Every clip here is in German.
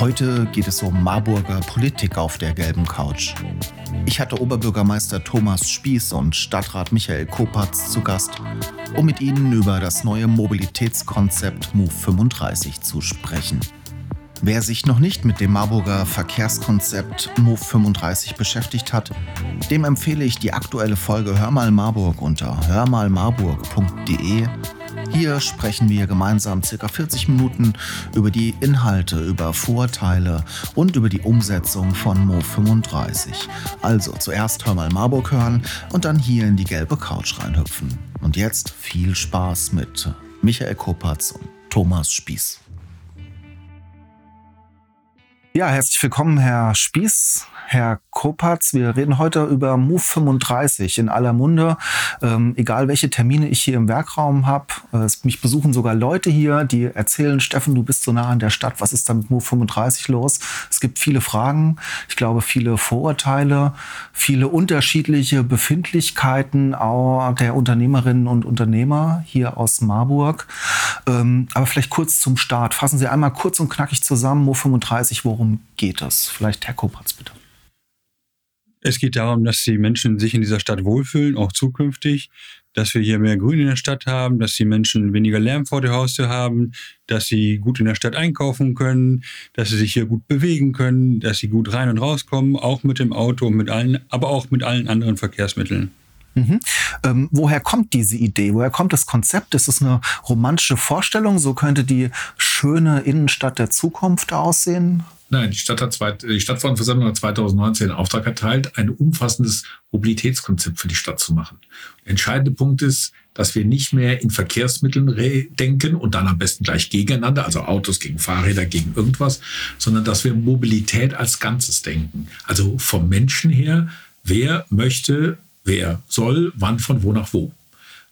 Heute geht es um Marburger Politik auf der gelben Couch. Ich hatte Oberbürgermeister Thomas Spieß und Stadtrat Michael Kopatz zu Gast, um mit ihnen über das neue Mobilitätskonzept Move 35 zu sprechen. Wer sich noch nicht mit dem Marburger Verkehrskonzept Move 35 beschäftigt hat, dem empfehle ich die aktuelle Folge Hör mal Marburg unter hörmalmarburg.de hier sprechen wir gemeinsam circa 40 Minuten über die Inhalte, über Vorteile und über die Umsetzung von Mo 35. Also zuerst hör mal Marburg hören und dann hier in die gelbe Couch reinhüpfen. Und jetzt viel Spaß mit Michael Kopatz und Thomas Spieß. Ja, herzlich willkommen, Herr Spieß, Herr Kopatz. Wir reden heute über Move 35 in aller Munde. Ähm, egal welche Termine ich hier im Werkraum habe, äh, mich besuchen sogar Leute hier, die erzählen, Steffen, du bist so nah an der Stadt, was ist da mit Move 35 los? Es gibt viele Fragen, ich glaube viele Vorurteile, viele unterschiedliche Befindlichkeiten auch der Unternehmerinnen und Unternehmer hier aus Marburg. Ähm, aber vielleicht kurz zum Start. Fassen Sie einmal kurz und knackig zusammen, Move 35, worum worum geht es? Vielleicht Herr Kopatz, bitte. Es geht darum, dass die Menschen sich in dieser Stadt wohlfühlen, auch zukünftig, dass wir hier mehr Grün in der Stadt haben, dass die Menschen weniger Lärm vor der Haustür haben, dass sie gut in der Stadt einkaufen können, dass sie sich hier gut bewegen können, dass sie gut rein und rauskommen, auch mit dem Auto und mit allen, aber auch mit allen anderen Verkehrsmitteln. Mhm. Ähm, woher kommt diese Idee? Woher kommt das Konzept? Ist es eine romantische Vorstellung? So könnte die schöne Innenstadt der Zukunft aussehen? Nein, die, Stadt hat zwei, die Stadtverordnetenversammlung hat 2019 einen Auftrag erteilt, ein umfassendes Mobilitätskonzept für die Stadt zu machen. Der entscheidende Punkt ist, dass wir nicht mehr in Verkehrsmitteln denken und dann am besten gleich gegeneinander, also Autos gegen Fahrräder, gegen irgendwas, sondern dass wir Mobilität als Ganzes denken. Also vom Menschen her, wer möchte, wer soll, wann, von wo nach wo.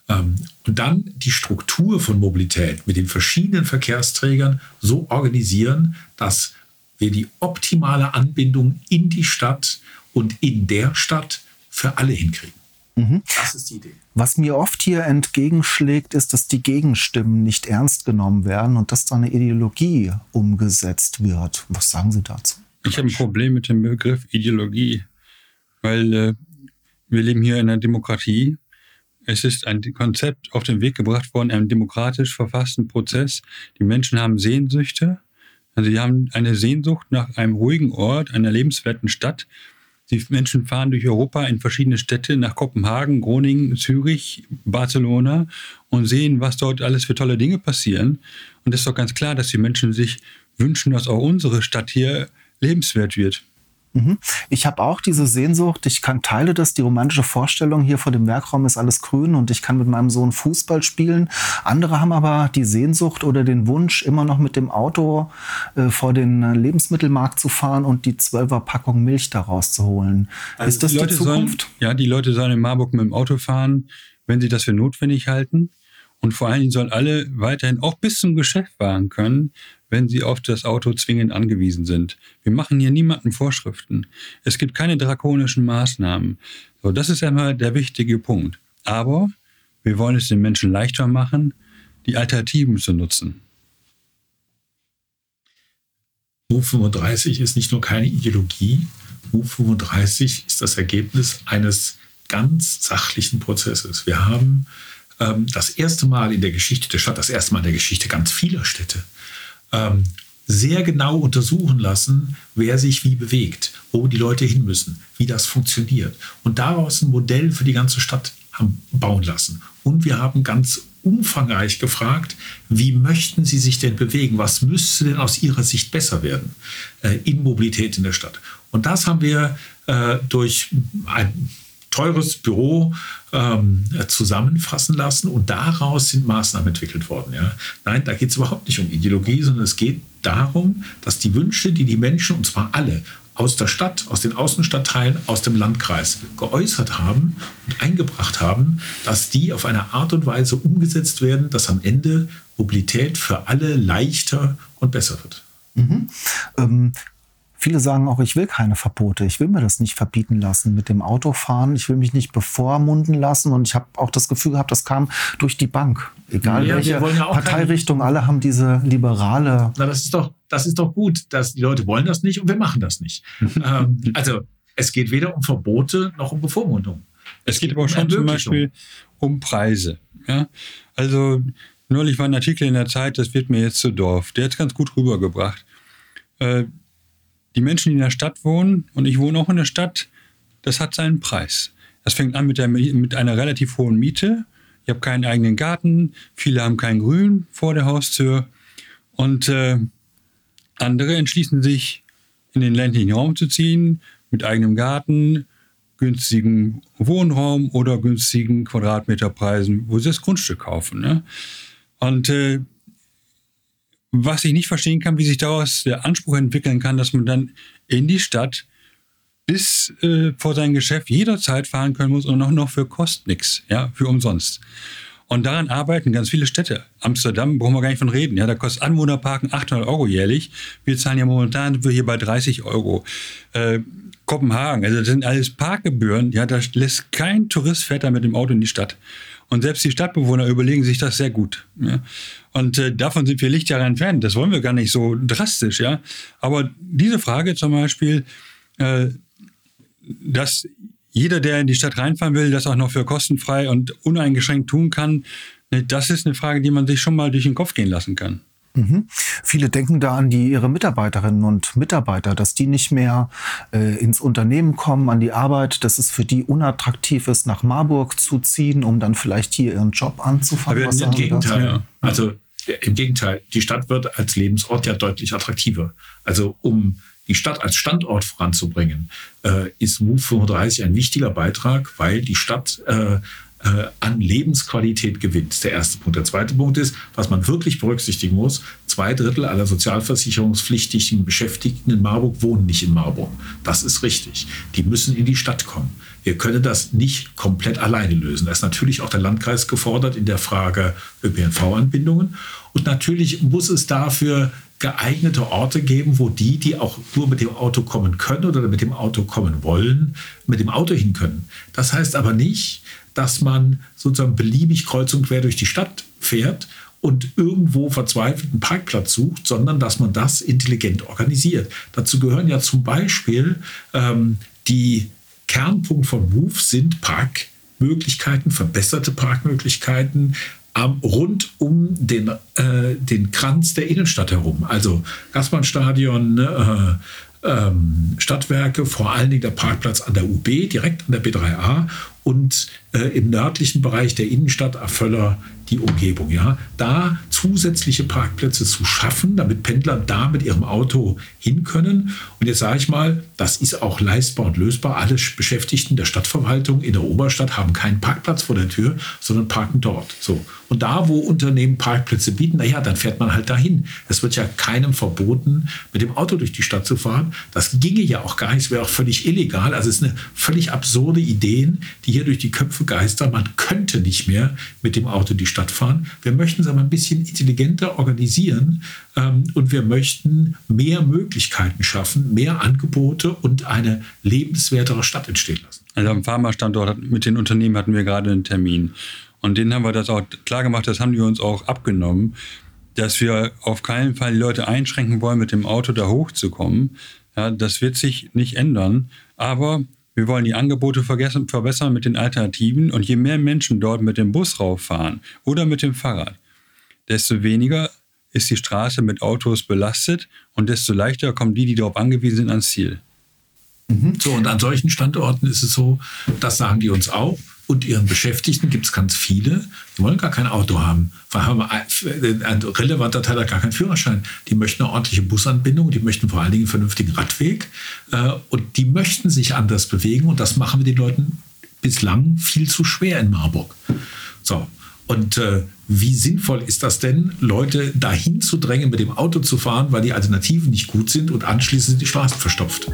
Ähm, und dann die Struktur von Mobilität mit den verschiedenen Verkehrsträgern so organisieren, dass wir die optimale Anbindung in die Stadt und in der Stadt für alle hinkriegen. Mhm. Das ist die Idee. Was mir oft hier entgegenschlägt, ist, dass die Gegenstimmen nicht ernst genommen werden und dass da eine Ideologie umgesetzt wird. Was sagen Sie dazu? Ich habe ein Problem mit dem Begriff Ideologie, weil äh, wir leben hier in einer Demokratie. Es ist ein Konzept auf den Weg gebracht worden, einem demokratisch verfassten Prozess. Die Menschen haben Sehnsüchte also die haben eine Sehnsucht nach einem ruhigen Ort, einer lebenswerten Stadt. Die Menschen fahren durch Europa in verschiedene Städte, nach Kopenhagen, Groningen, Zürich, Barcelona und sehen, was dort alles für tolle Dinge passieren. Und es ist doch ganz klar, dass die Menschen sich wünschen, dass auch unsere Stadt hier lebenswert wird. Mhm. Ich habe auch diese Sehnsucht, ich kann teile das, die romantische Vorstellung hier vor dem Werkraum ist alles grün und ich kann mit meinem Sohn Fußball spielen. Andere haben aber die Sehnsucht oder den Wunsch, immer noch mit dem Auto äh, vor den äh, Lebensmittelmarkt zu fahren und die 12er Packung Milch daraus zu holen. Also ist das die, die Zukunft? Sollen, ja, die Leute sollen in Marburg mit dem Auto fahren, wenn sie das für notwendig halten. Und vor allen Dingen sollen alle weiterhin auch bis zum Geschäft fahren können, wenn sie auf das Auto zwingend angewiesen sind. Wir machen hier niemanden Vorschriften. Es gibt keine drakonischen Maßnahmen. So, das ist einmal der wichtige Punkt. Aber wir wollen es den Menschen leichter machen, die Alternativen zu nutzen. Move 35 ist nicht nur keine Ideologie. Move 35 ist das Ergebnis eines ganz sachlichen Prozesses. Wir haben ähm, das erste Mal in der Geschichte der Stadt, das erste Mal in der Geschichte ganz vieler Städte, ähm, sehr genau untersuchen lassen, wer sich wie bewegt, wo die Leute hin müssen, wie das funktioniert. Und daraus ein Modell für die ganze Stadt haben bauen lassen. Und wir haben ganz umfangreich gefragt, wie möchten Sie sich denn bewegen? Was müsste denn aus Ihrer Sicht besser werden äh, in Mobilität in der Stadt? Und das haben wir äh, durch ein teures Büro ähm, zusammenfassen lassen und daraus sind Maßnahmen entwickelt worden. Ja? Nein, da geht es überhaupt nicht um Ideologie, sondern es geht darum, dass die Wünsche, die die Menschen, und zwar alle, aus der Stadt, aus den Außenstadtteilen, aus dem Landkreis geäußert haben und eingebracht haben, dass die auf eine Art und Weise umgesetzt werden, dass am Ende Mobilität für alle leichter und besser wird. Mhm. Ähm, Viele sagen auch, ich will keine Verbote, ich will mir das nicht verbieten lassen mit dem Autofahren, ich will mich nicht bevormunden lassen und ich habe auch das Gefühl gehabt, das kam durch die Bank. Egal ja, welche ja Parteirichtung, keine... alle haben diese liberale. Na, das ist doch, das ist doch gut, dass die Leute wollen das nicht und wir machen das nicht. ähm, also es geht weder um Verbote noch um Bevormundung. Es geht aber auch schon zum Beispiel um Preise. Ja? Also neulich war ein Artikel in der Zeit, das wird mir jetzt zu Dorf. Der hat es ganz gut rübergebracht. Äh, die Menschen, die in der Stadt wohnen, und ich wohne auch in der Stadt, das hat seinen Preis. Das fängt an mit, der, mit einer relativ hohen Miete. Ich habe keinen eigenen Garten, viele haben kein Grün vor der Haustür. Und äh, andere entschließen sich, in den ländlichen Raum zu ziehen, mit eigenem Garten, günstigen Wohnraum oder günstigen Quadratmeterpreisen, wo sie das Grundstück kaufen. Ne? Und äh, was ich nicht verstehen kann, wie sich daraus der Anspruch entwickeln kann, dass man dann in die Stadt bis äh, vor sein Geschäft jederzeit fahren können muss und auch noch für kostet nichts, ja, für umsonst. Und daran arbeiten ganz viele Städte. Amsterdam brauchen wir gar nicht von reden. Ja, da kostet Anwohnerparken 800 Euro jährlich. Wir zahlen ja momentan wir hier bei 30 Euro. Äh, Kopenhagen, also das sind alles Parkgebühren. Ja, da lässt kein Tourist fährt da mit dem Auto in die Stadt. Und selbst die Stadtbewohner überlegen sich das sehr gut. Ja. Und äh, davon sind wir Lichtjahre entfernt. Das wollen wir gar nicht so drastisch. Ja. Aber diese Frage zum Beispiel, äh, dass jeder, der in die Stadt reinfahren will, das auch noch für kostenfrei und uneingeschränkt tun kann, ne, das ist eine Frage, die man sich schon mal durch den Kopf gehen lassen kann. Mhm. Viele denken da an die ihre Mitarbeiterinnen und Mitarbeiter, dass die nicht mehr äh, ins Unternehmen kommen, an die Arbeit, dass es für die unattraktiv ist, nach Marburg zu ziehen, um dann vielleicht hier ihren Job anzufangen. Aber im Gegenteil. Ja. Also im Gegenteil, die Stadt wird als Lebensort ja deutlich attraktiver. Also um die Stadt als Standort voranzubringen, äh, ist Move 35 ein wichtiger Beitrag, weil die Stadt äh, äh, an Lebensqualität gewinnt. Der erste Punkt. Der zweite Punkt ist, was man wirklich berücksichtigen muss, zwei Drittel aller sozialversicherungspflichtigen Beschäftigten in Marburg wohnen nicht in Marburg. Das ist richtig. Die müssen in die Stadt kommen. Wir können das nicht komplett alleine lösen. Da ist natürlich auch der Landkreis gefordert in der Frage ÖPNV-Anbindungen. Und natürlich muss es dafür geeignete Orte geben, wo die, die auch nur mit dem Auto kommen können oder mit dem Auto kommen wollen, mit dem Auto hin können. Das heißt aber nicht, dass man sozusagen beliebig kreuz und quer durch die Stadt fährt und irgendwo verzweifelt einen Parkplatz sucht, sondern dass man das intelligent organisiert. Dazu gehören ja zum Beispiel ähm, die Kernpunkt von Move sind Parkmöglichkeiten, verbesserte Parkmöglichkeiten, ähm, rund um den, äh, den Kranz der Innenstadt herum. Also Gassbahnstadion, ne, äh, ähm, Stadtwerke, vor allen Dingen der Parkplatz an der UB, direkt an der B3A und äh, im nördlichen Bereich der Innenstadt Erföller die Umgebung. Ja? Da zusätzliche Parkplätze zu schaffen, damit Pendler da mit ihrem Auto hin können. Und jetzt sage ich mal, das ist auch leistbar und lösbar. Alle Beschäftigten der Stadtverwaltung in der Oberstadt haben keinen Parkplatz vor der Tür, sondern parken dort. So. Und da, wo Unternehmen Parkplätze bieten, naja, dann fährt man halt dahin. Es wird ja keinem verboten, mit dem Auto durch die Stadt zu fahren. Das ginge ja auch gar nicht, es wäre auch völlig illegal. Also es ist eine völlig absurde Idee, die hier durch die Köpfe geistern. Man könnte nicht mehr mit dem Auto die Stadt fahren. Wir möchten es aber ein bisschen intelligenter organisieren ähm, und wir möchten mehr Möglichkeiten schaffen, mehr Angebote und eine lebenswertere Stadt entstehen lassen. Also am Pharma-Standort mit den Unternehmen hatten wir gerade einen Termin. Und denen haben wir das auch klar gemacht, das haben die uns auch abgenommen, dass wir auf keinen Fall die Leute einschränken wollen, mit dem Auto da hochzukommen. Ja, das wird sich nicht ändern. Aber wir wollen die Angebote verbessern mit den Alternativen. Und je mehr Menschen dort mit dem Bus rauffahren oder mit dem Fahrrad, desto weniger ist die Straße mit Autos belastet und desto leichter kommen die, die darauf angewiesen sind, ans Ziel. Mhm. So, und an solchen Standorten ist es so, das sagen die uns auch. Und ihren Beschäftigten gibt es ganz viele, die wollen gar kein Auto haben. Haben ein relevanter Teil hat gar keinen Führerschein. Die möchten eine ordentliche Busanbindung, die möchten vor allen Dingen einen vernünftigen Radweg. Äh, und die möchten sich anders bewegen. Und das machen wir den Leuten bislang viel zu schwer in Marburg. So. Und äh, wie sinnvoll ist das denn, Leute dahin zu drängen, mit dem Auto zu fahren, weil die Alternativen nicht gut sind und anschließend die Straßen verstopft?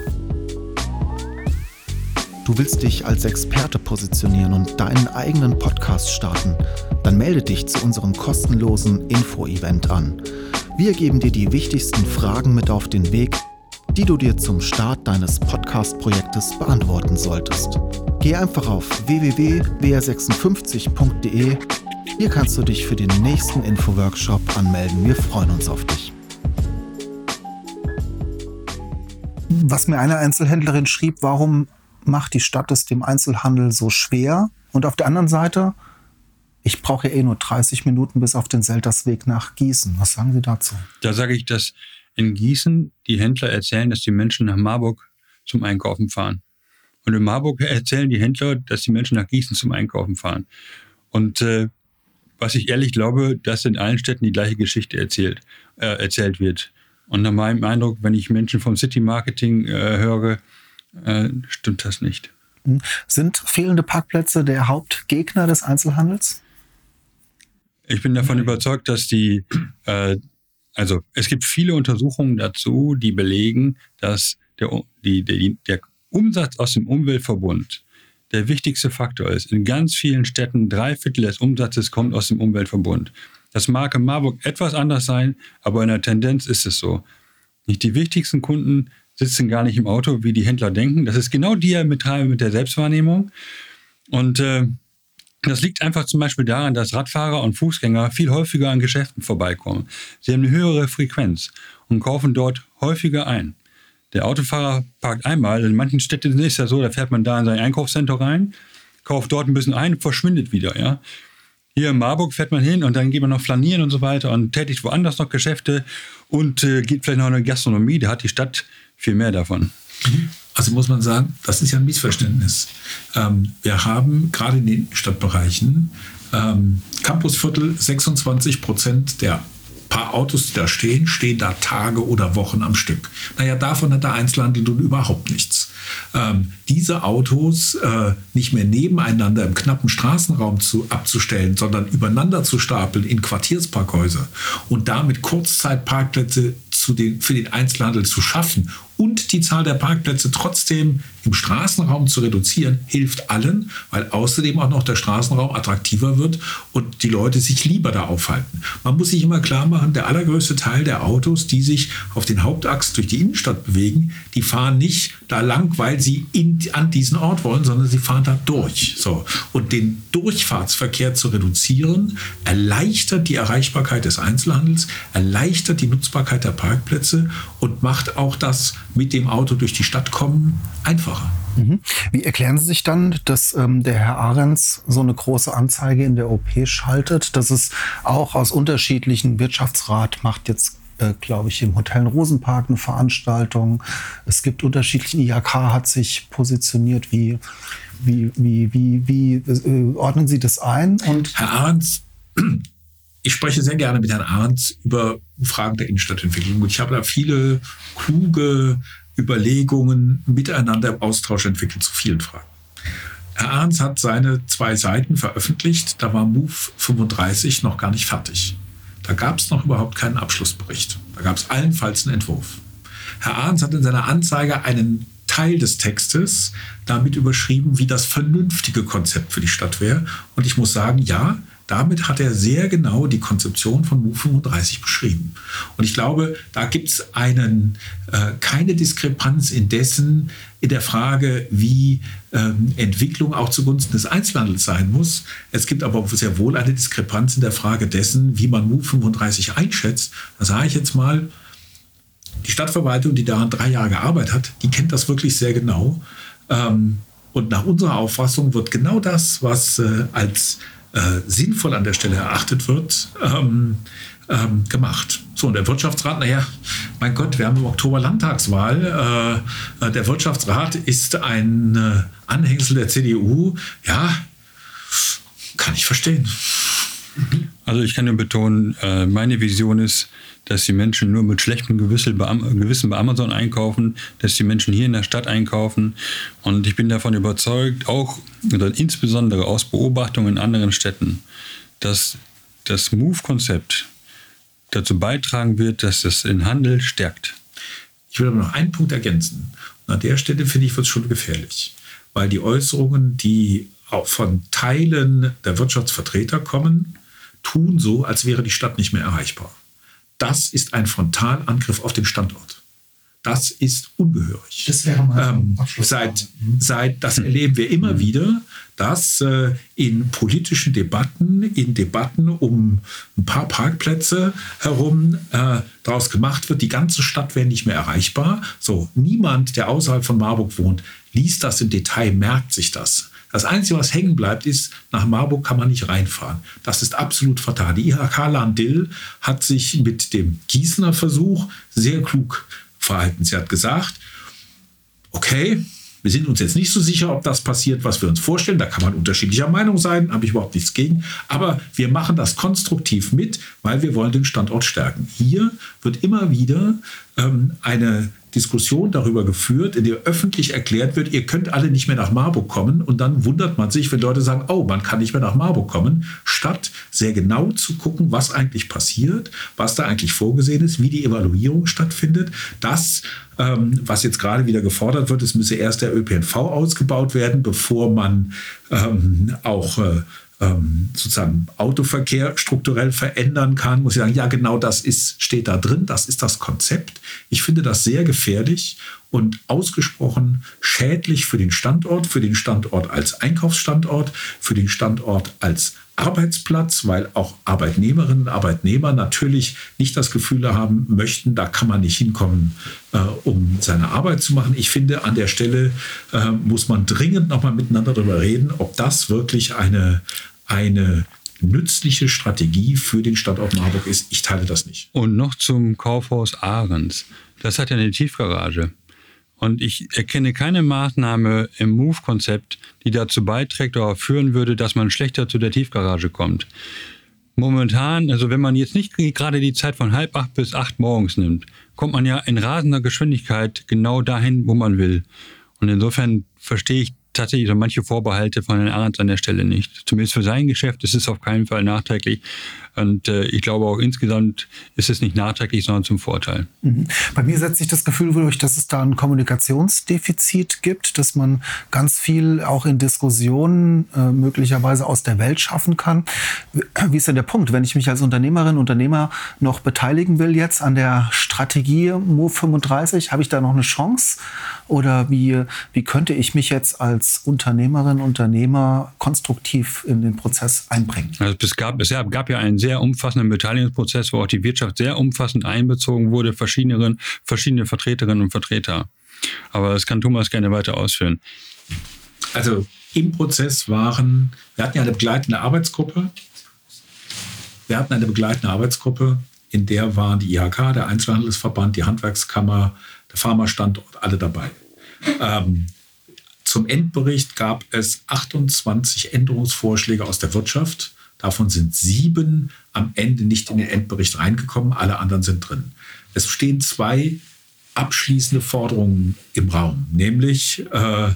Du willst dich als Experte positionieren und deinen eigenen Podcast starten? Dann melde dich zu unserem kostenlosen Info-Event an. Wir geben dir die wichtigsten Fragen mit auf den Weg, die du dir zum Start deines Podcast-Projektes beantworten solltest. Geh einfach auf www.wr56.de. Hier kannst du dich für den nächsten Info-Workshop anmelden. Wir freuen uns auf dich. Was mir eine Einzelhändlerin schrieb, warum macht die Stadt es dem Einzelhandel so schwer? Und auf der anderen Seite, ich brauche ja eh nur 30 Minuten bis auf den Seltersweg nach Gießen. Was sagen Sie dazu? Da sage ich, dass in Gießen die Händler erzählen, dass die Menschen nach Marburg zum Einkaufen fahren. Und in Marburg erzählen die Händler, dass die Menschen nach Gießen zum Einkaufen fahren. Und äh, was ich ehrlich glaube, dass in allen Städten die gleiche Geschichte erzählt, äh, erzählt wird. Und nach meinem Eindruck, wenn ich Menschen vom City Marketing äh, höre, äh, stimmt das nicht. Hm. Sind fehlende Parkplätze der Hauptgegner des Einzelhandels? Ich bin davon überzeugt, dass die, äh, also es gibt viele Untersuchungen dazu, die belegen, dass der, die, die, der Umsatz aus dem Umweltverbund der wichtigste Faktor ist. In ganz vielen Städten drei Viertel des Umsatzes kommt aus dem Umweltverbund. Das mag in Marburg etwas anders sein, aber in der Tendenz ist es so. Nicht die wichtigsten Kunden sitzen gar nicht im Auto, wie die Händler denken. Das ist genau Diametral mit der Selbstwahrnehmung. Und äh, das liegt einfach zum Beispiel daran, dass Radfahrer und Fußgänger viel häufiger an Geschäften vorbeikommen. Sie haben eine höhere Frequenz und kaufen dort häufiger ein. Der Autofahrer parkt einmal, in manchen Städten ist es ja so, da fährt man da in sein Einkaufscenter rein, kauft dort ein bisschen ein verschwindet wieder. Ja? Hier in Marburg fährt man hin und dann geht man noch flanieren und so weiter und tätigt woanders noch Geschäfte und äh, geht vielleicht noch in eine Gastronomie. Da hat die Stadt viel mehr davon. Also muss man sagen, das ist ja ein Missverständnis. Ähm, wir haben gerade in den Stadtbereichen ähm, Campusviertel 26 Prozent der paar Autos, die da stehen, stehen da Tage oder Wochen am Stück. Naja, davon hat der Einzelhandel nun überhaupt nichts. Ähm, diese Autos äh, nicht mehr nebeneinander im knappen Straßenraum zu, abzustellen, sondern übereinander zu stapeln in Quartiersparkhäuser und damit Kurzzeitparkplätze den, für den Einzelhandel zu schaffen und die Zahl der Parkplätze trotzdem im Straßenraum zu reduzieren, hilft allen, weil außerdem auch noch der Straßenraum attraktiver wird und die Leute sich lieber da aufhalten. Man muss sich immer klar machen, der allergrößte Teil der Autos, die sich auf den Hauptachs durch die Innenstadt bewegen, die fahren nicht da lang, weil sie in, an diesen Ort wollen, sondern sie fahren da durch. So. Und den Durchfahrtsverkehr zu reduzieren, erleichtert die Erreichbarkeit des Einzelhandels, erleichtert die Nutzbarkeit der Parkplätze und macht auch das mit dem Auto durch die Stadt kommen einfacher. Mhm. Wie erklären Sie sich dann, dass ähm, der Herr Ahrens so eine große Anzeige in der OP schaltet, dass es auch aus unterschiedlichen Wirtschaftsrat macht jetzt äh, glaube ich, im Hotel Rosenpark eine Veranstaltung. Es gibt unterschiedliche, IHK hat sich positioniert. Wie, wie, wie, wie, wie äh, ordnen Sie das ein? Und Herr Ahrens, ich spreche sehr gerne mit Herrn Ahrens über Fragen der Innenstadtentwicklung. Und ich habe da viele kluge Überlegungen miteinander im Austausch entwickelt zu vielen Fragen. Herr Ahrens hat seine zwei Seiten veröffentlicht. Da war Move 35 noch gar nicht fertig. Da gab es noch überhaupt keinen Abschlussbericht. Da gab es allenfalls einen Entwurf. Herr Ahrens hat in seiner Anzeige einen Teil des Textes damit überschrieben, wie das vernünftige Konzept für die Stadt wäre. Und ich muss sagen, ja, damit hat er sehr genau die Konzeption von MOVE 35 beschrieben. Und ich glaube, da gibt es äh, keine Diskrepanz in dessen, in der Frage, wie ähm, Entwicklung auch zugunsten des Einzelhandels sein muss. Es gibt aber sehr wohl eine Diskrepanz in der Frage dessen, wie man MOVE 35 einschätzt. Da sage ich jetzt mal, die Stadtverwaltung, die daran drei Jahre gearbeitet hat, die kennt das wirklich sehr genau. Ähm, und nach unserer Auffassung wird genau das, was äh, als äh, sinnvoll an der Stelle erachtet wird, ähm, ähm, gemacht. So, und der Wirtschaftsrat, naja, mein Gott, wir haben im Oktober Landtagswahl. Äh, äh der Wirtschaftsrat ist ein äh, Anhängsel der CDU. Ja, kann ich verstehen. Also ich kann nur betonen, äh, meine Vision ist, dass die Menschen nur mit schlechtem Gewissen bei Amazon einkaufen, dass die Menschen hier in der Stadt einkaufen. Und ich bin davon überzeugt, auch oder insbesondere aus Beobachtungen in anderen Städten, dass das Move-Konzept dazu beitragen wird, dass das den Handel stärkt. Ich will aber noch einen Punkt ergänzen. Und an der Stelle finde ich, wird es schon gefährlich, weil die Äußerungen, die auch von Teilen der Wirtschaftsvertreter kommen, tun so, als wäre die Stadt nicht mehr erreichbar. Das ist ein Frontalangriff auf den Standort. Das ist ungehörig. Das wäre mal ähm, seit, seit, das erleben wir immer mhm. wieder, dass äh, in politischen Debatten, in Debatten um ein paar Parkplätze herum äh, daraus gemacht wird, die ganze Stadt wäre nicht mehr erreichbar. So, niemand, der außerhalb von Marburg wohnt, liest das im Detail, merkt sich das. Das Einzige, was hängen bleibt, ist, nach Marburg kann man nicht reinfahren. Das ist absolut fatal. Die IHK Landil hat sich mit dem Gießener Versuch sehr klug verhalten. Sie hat gesagt, okay, wir sind uns jetzt nicht so sicher, ob das passiert, was wir uns vorstellen. Da kann man unterschiedlicher Meinung sein, habe ich überhaupt nichts gegen. Aber wir machen das konstruktiv mit, weil wir wollen den Standort stärken. Hier wird immer wieder ähm, eine Diskussion darüber geführt, in der öffentlich erklärt wird, ihr könnt alle nicht mehr nach Marburg kommen. Und dann wundert man sich, wenn Leute sagen, oh, man kann nicht mehr nach Marburg kommen, statt sehr genau zu gucken, was eigentlich passiert, was da eigentlich vorgesehen ist, wie die Evaluierung stattfindet. Das, ähm, was jetzt gerade wieder gefordert wird, es müsse erst der ÖPNV ausgebaut werden, bevor man ähm, auch äh, ähm, sozusagen Autoverkehr strukturell verändern kann, muss ich sagen, ja, genau das ist, steht da drin, das ist das Konzept. Ich finde das sehr gefährlich und ausgesprochen schädlich für den Standort, für den Standort als Einkaufsstandort, für den Standort als Arbeitsplatz, weil auch Arbeitnehmerinnen und Arbeitnehmer natürlich nicht das Gefühl haben möchten, da kann man nicht hinkommen, äh, um seine Arbeit zu machen. Ich finde, an der Stelle äh, muss man dringend nochmal miteinander darüber reden, ob das wirklich eine, eine nützliche Strategie für den Standort Marburg ist. Ich teile das nicht. Und noch zum Kaufhaus Ahrens. Das hat ja eine Tiefgarage. Und ich erkenne keine Maßnahme im Move-Konzept, die dazu beiträgt oder führen würde, dass man schlechter zu der Tiefgarage kommt. Momentan, also wenn man jetzt nicht gerade die Zeit von halb acht bis acht morgens nimmt, kommt man ja in rasender Geschwindigkeit genau dahin, wo man will. Und insofern verstehe ich tatsächlich so manche Vorbehalte von Herrn Arendt an der Stelle nicht. Zumindest für sein Geschäft ist es auf keinen Fall nachträglich. Und äh, ich glaube auch insgesamt ist es nicht nachträglich, sondern zum Vorteil. Mhm. Bei mir setzt sich das Gefühl durch, dass es da ein Kommunikationsdefizit gibt, dass man ganz viel auch in Diskussionen äh, möglicherweise aus der Welt schaffen kann. Wie ist denn der Punkt? Wenn ich mich als Unternehmerin, Unternehmer noch beteiligen will jetzt an der Strategie Move 35, habe ich da noch eine Chance? Oder wie, wie könnte ich mich jetzt als Unternehmerin, Unternehmer konstruktiv in den Prozess einbringen? Also es gab, es gab ja einen sehr umfassenden Beteiligungsprozess, wo auch die Wirtschaft sehr umfassend einbezogen wurde, verschiedene, verschiedene Vertreterinnen und Vertreter. Aber das kann Thomas gerne weiter ausführen. Also im Prozess waren, wir hatten ja eine begleitende Arbeitsgruppe. Wir hatten eine begleitende Arbeitsgruppe, in der waren die IHK, der Einzelhandelsverband, die Handwerkskammer, der Pharmastandort, alle dabei. Ähm, zum Endbericht gab es 28 Änderungsvorschläge aus der Wirtschaft. Davon sind sieben am Ende nicht in den Endbericht reingekommen, alle anderen sind drin. Es stehen zwei abschließende Forderungen im Raum, nämlich äh,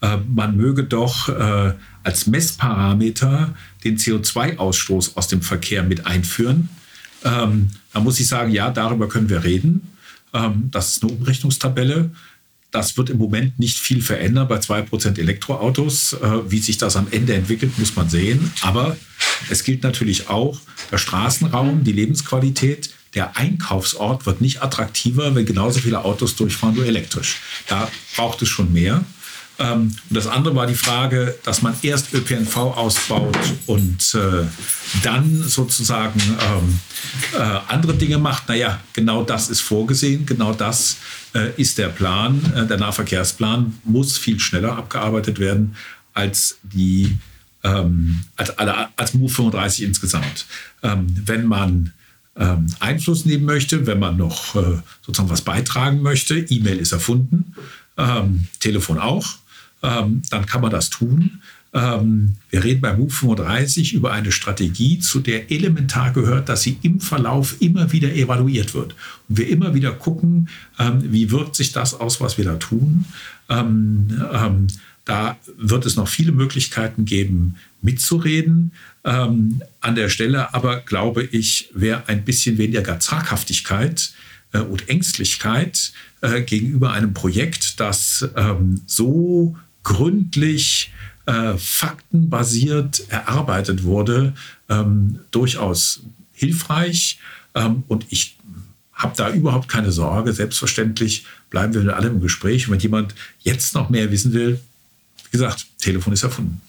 äh, man möge doch äh, als Messparameter den CO2-Ausstoß aus dem Verkehr mit einführen. Ähm, da muss ich sagen, ja, darüber können wir reden. Ähm, das ist eine Umrechnungstabelle. Das wird im Moment nicht viel verändern bei 2% Elektroautos. Äh, wie sich das am Ende entwickelt, muss man sehen. Aber es gilt natürlich auch der Straßenraum, die Lebensqualität. Der Einkaufsort wird nicht attraktiver, wenn genauso viele Autos durchfahren, nur elektrisch. Da braucht es schon mehr. Ähm, und das andere war die Frage, dass man erst ÖPNV ausbaut und äh, dann sozusagen ähm, äh, andere Dinge macht. Naja, genau das ist vorgesehen, genau das äh, ist der Plan. Äh, der Nahverkehrsplan muss viel schneller abgearbeitet werden als die ähm, als, als Move 35 insgesamt. Ähm, wenn man ähm, Einfluss nehmen möchte, wenn man noch äh, sozusagen was beitragen möchte, E-Mail ist erfunden, ähm, Telefon auch, ähm, dann kann man das tun. Ähm, wir reden bei Move 35 über eine Strategie, zu der elementar gehört, dass sie im Verlauf immer wieder evaluiert wird. Und wir immer wieder gucken, ähm, wie wirkt sich das aus, was wir da tun. Ähm, ähm, da wird es noch viele Möglichkeiten geben, mitzureden. Ähm, an der Stelle aber glaube ich, wäre ein bisschen weniger Zaghaftigkeit äh, und Ängstlichkeit äh, gegenüber einem Projekt, das ähm, so gründlich äh, faktenbasiert erarbeitet wurde, ähm, durchaus hilfreich. Ähm, und ich habe da überhaupt keine Sorge. Selbstverständlich bleiben wir mit allem im Gespräch. Und wenn jemand jetzt noch mehr wissen will, wie gesagt, Telefon ist erfunden.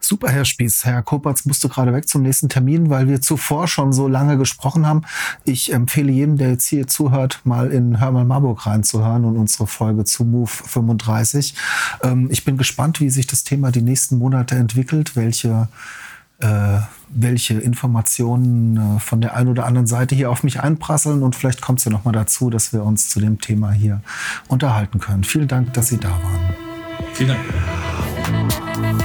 Super, Herr Spieß. Herr Kopatz musste gerade weg zum nächsten Termin, weil wir zuvor schon so lange gesprochen haben. Ich empfehle jedem, der jetzt hier zuhört, mal in Hör mal Marburg reinzuhören und unsere Folge zu Move 35. Ähm, ich bin gespannt, wie sich das Thema die nächsten Monate entwickelt, welche äh, welche Informationen äh, von der einen oder anderen Seite hier auf mich einprasseln und vielleicht kommt es ja noch mal dazu, dass wir uns zu dem Thema hier unterhalten können. Vielen Dank, dass Sie da waren. Vielen Dank.